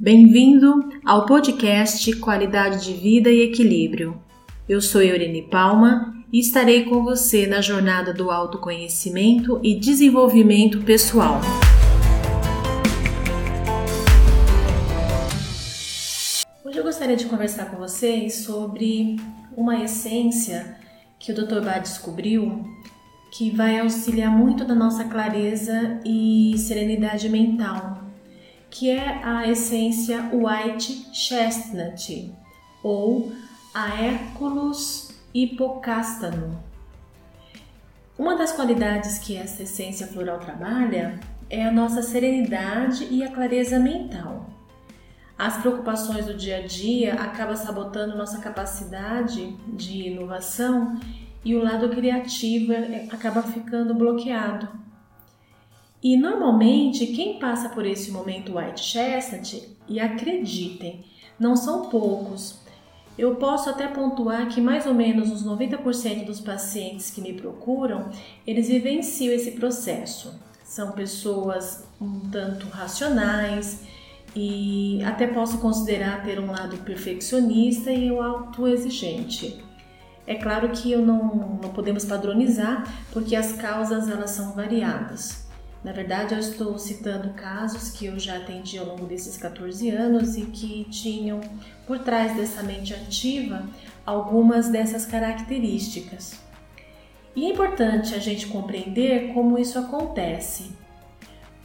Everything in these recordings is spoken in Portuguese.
Bem-vindo ao podcast Qualidade de Vida e Equilíbrio. Eu sou Eurine Palma e estarei com você na jornada do autoconhecimento e desenvolvimento pessoal. Hoje eu gostaria de conversar com vocês sobre uma essência que o Dr. Bach descobriu que vai auxiliar muito na nossa clareza e serenidade mental, que é a essência White Chestnut ou a Hércules hipocástano. Uma das qualidades que essa essência floral trabalha é a nossa serenidade e a clareza mental. As preocupações do dia a dia acabam sabotando nossa capacidade de inovação e o lado criativo é, acaba ficando bloqueado. E normalmente quem passa por esse momento white chestnut, e acreditem, não são poucos. Eu posso até pontuar que mais ou menos os 90% dos pacientes que me procuram, eles vivenciam esse processo. São pessoas um tanto racionais e até posso considerar ter um lado perfeccionista e autoexigente. É claro que eu não, não podemos padronizar, porque as causas elas são variadas. Na verdade, eu estou citando casos que eu já atendi ao longo desses 14 anos e que tinham por trás dessa mente ativa algumas dessas características. E é importante a gente compreender como isso acontece.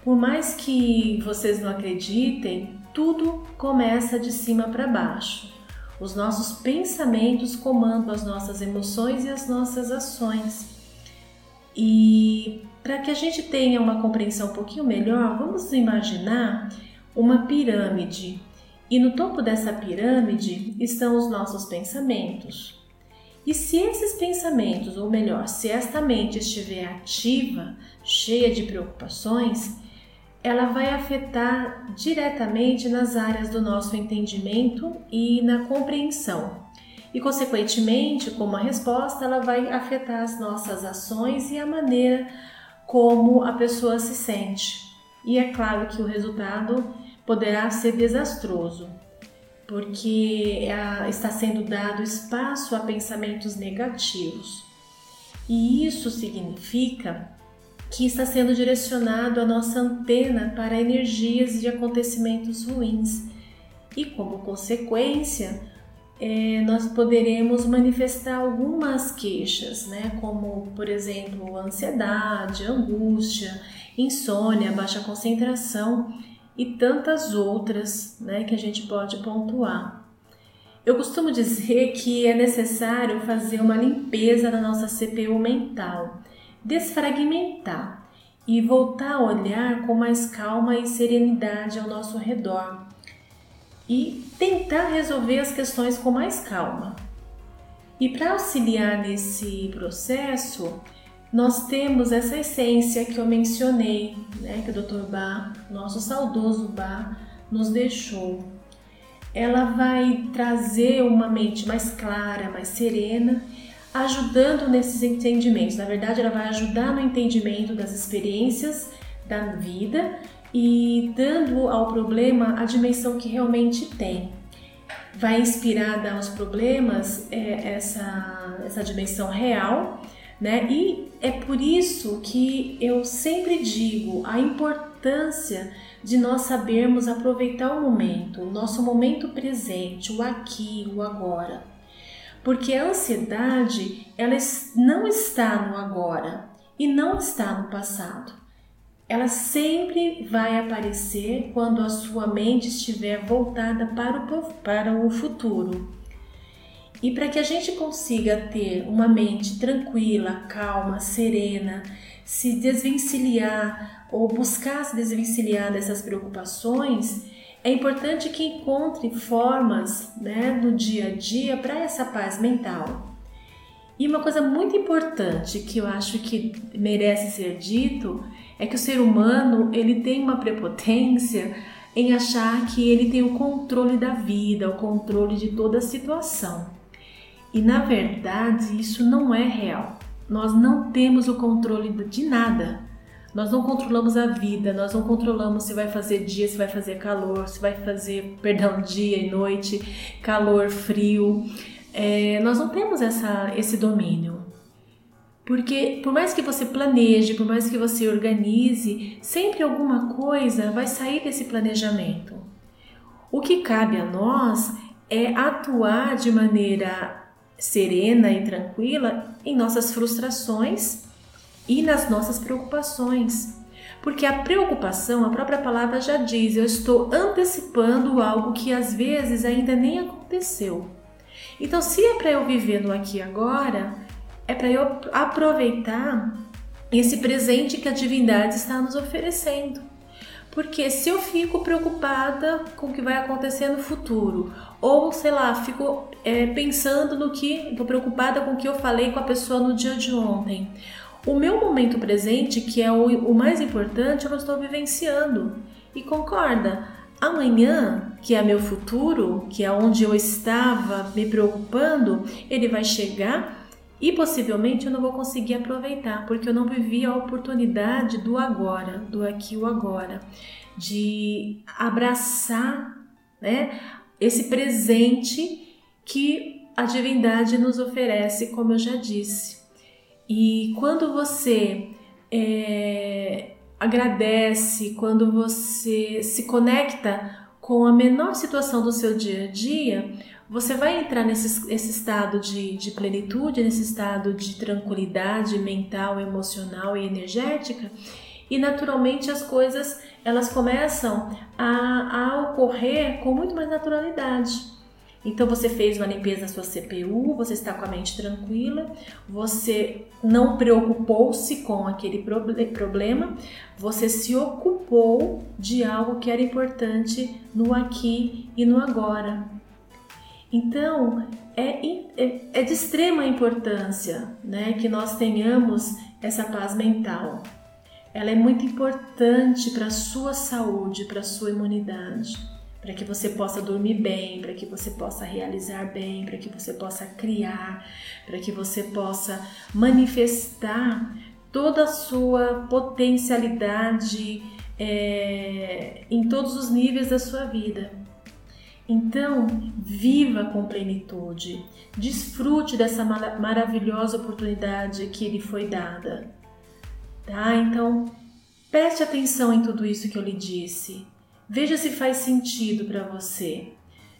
Por mais que vocês não acreditem, tudo começa de cima para baixo. Os nossos pensamentos comandam as nossas emoções e as nossas ações. E para que a gente tenha uma compreensão um pouquinho melhor, vamos imaginar uma pirâmide. E no topo dessa pirâmide estão os nossos pensamentos. E se esses pensamentos, ou melhor, se esta mente estiver ativa, cheia de preocupações, ela vai afetar diretamente nas áreas do nosso entendimento e na compreensão. E, consequentemente, como a resposta, ela vai afetar as nossas ações e a maneira como a pessoa se sente. E é claro que o resultado poderá ser desastroso, porque está sendo dado espaço a pensamentos negativos. E isso significa que está sendo direcionado a nossa antena para energias de acontecimentos ruins. E como consequência, é, nós poderemos manifestar algumas queixas, né? como por exemplo ansiedade, angústia, insônia, baixa concentração e tantas outras né, que a gente pode pontuar. Eu costumo dizer que é necessário fazer uma limpeza na nossa CPU mental desfragmentar e voltar a olhar com mais calma e serenidade ao nosso redor e tentar resolver as questões com mais calma. E para auxiliar nesse processo, nós temos essa essência que eu mencionei, né, que o Dr. Bar, nosso saudoso Bar, nos deixou. Ela vai trazer uma mente mais clara, mais serena ajudando nesses entendimentos. Na verdade, ela vai ajudar no entendimento das experiências da vida e dando ao problema a dimensão que realmente tem. Vai inspirar aos problemas é, essa, essa dimensão real, né? E é por isso que eu sempre digo a importância de nós sabermos aproveitar o momento, o nosso momento presente, o aqui, o agora porque a ansiedade ela não está no agora e não está no passado. Ela sempre vai aparecer quando a sua mente estiver voltada para o, para o futuro. E para que a gente consiga ter uma mente tranquila, calma, serena, se desvencilhar ou buscar se desvencilhar dessas preocupações, é importante que encontre formas né, no dia a dia para essa paz mental. E uma coisa muito importante que eu acho que merece ser dito é que o ser humano ele tem uma prepotência em achar que ele tem o controle da vida, o controle de toda a situação. E na verdade isso não é real. Nós não temos o controle de nada. Nós não controlamos a vida, nós não controlamos se vai fazer dia, se vai fazer calor, se vai fazer, perdão, dia e noite, calor, frio. É, nós não temos essa, esse domínio. Porque por mais que você planeje, por mais que você organize, sempre alguma coisa vai sair desse planejamento. O que cabe a nós é atuar de maneira serena e tranquila em nossas frustrações e nas nossas preocupações. Porque a preocupação, a própria palavra já diz, eu estou antecipando algo que às vezes ainda nem aconteceu. Então, se é para eu viver no aqui e agora, é para eu aproveitar esse presente que a divindade está nos oferecendo. Porque se eu fico preocupada com o que vai acontecer no futuro, ou sei lá, fico é, pensando no que, estou preocupada com o que eu falei com a pessoa no dia de ontem, o meu momento presente, que é o, o mais importante, eu não estou vivenciando. E concorda? Amanhã, que é meu futuro, que é onde eu estava me preocupando, ele vai chegar e possivelmente eu não vou conseguir aproveitar, porque eu não vivi a oportunidade do agora, do aqui o agora, de abraçar, né, esse presente que a divindade nos oferece, como eu já disse. E quando você é, agradece, quando você se conecta com a menor situação do seu dia a dia, você vai entrar nesse, nesse estado de, de plenitude, nesse estado de tranquilidade mental, emocional e energética, e naturalmente as coisas elas começam a, a ocorrer com muito mais naturalidade. Então você fez uma limpeza da sua CPU, você está com a mente tranquila, você não preocupou-se com aquele problema, você se ocupou de algo que era importante no aqui e no agora. Então é, é, é de extrema importância né, que nós tenhamos essa paz mental. Ela é muito importante para a sua saúde, para a sua imunidade para que você possa dormir bem, para que você possa realizar bem, para que você possa criar, para que você possa manifestar toda a sua potencialidade é, em todos os níveis da sua vida. Então, viva com plenitude, desfrute dessa maravilhosa oportunidade que lhe foi dada. Tá? Então, preste atenção em tudo isso que eu lhe disse. Veja se faz sentido para você.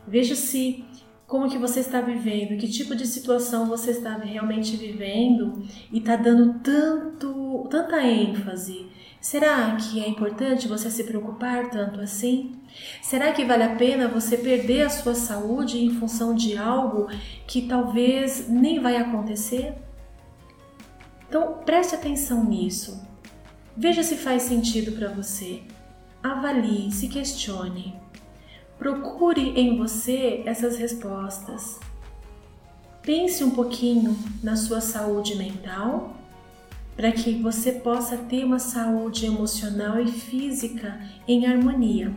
Veja se como que você está vivendo, que tipo de situação você está realmente vivendo e está dando tanto, tanta ênfase. Será que é importante você se preocupar tanto assim? Será que vale a pena você perder a sua saúde em função de algo que talvez nem vai acontecer? Então preste atenção nisso. Veja se faz sentido para você avalie, se questione. Procure em você essas respostas. Pense um pouquinho na sua saúde mental para que você possa ter uma saúde emocional e física em harmonia.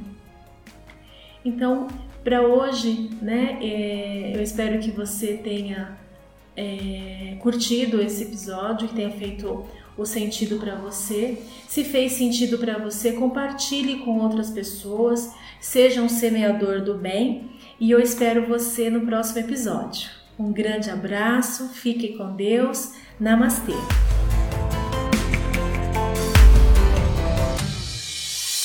Então, para hoje, né, é, eu espero que você tenha é, curtido esse episódio, que tenha feito o sentido para você. Se fez sentido para você, compartilhe com outras pessoas, seja um semeador do bem e eu espero você no próximo episódio. Um grande abraço, fique com Deus, namastê!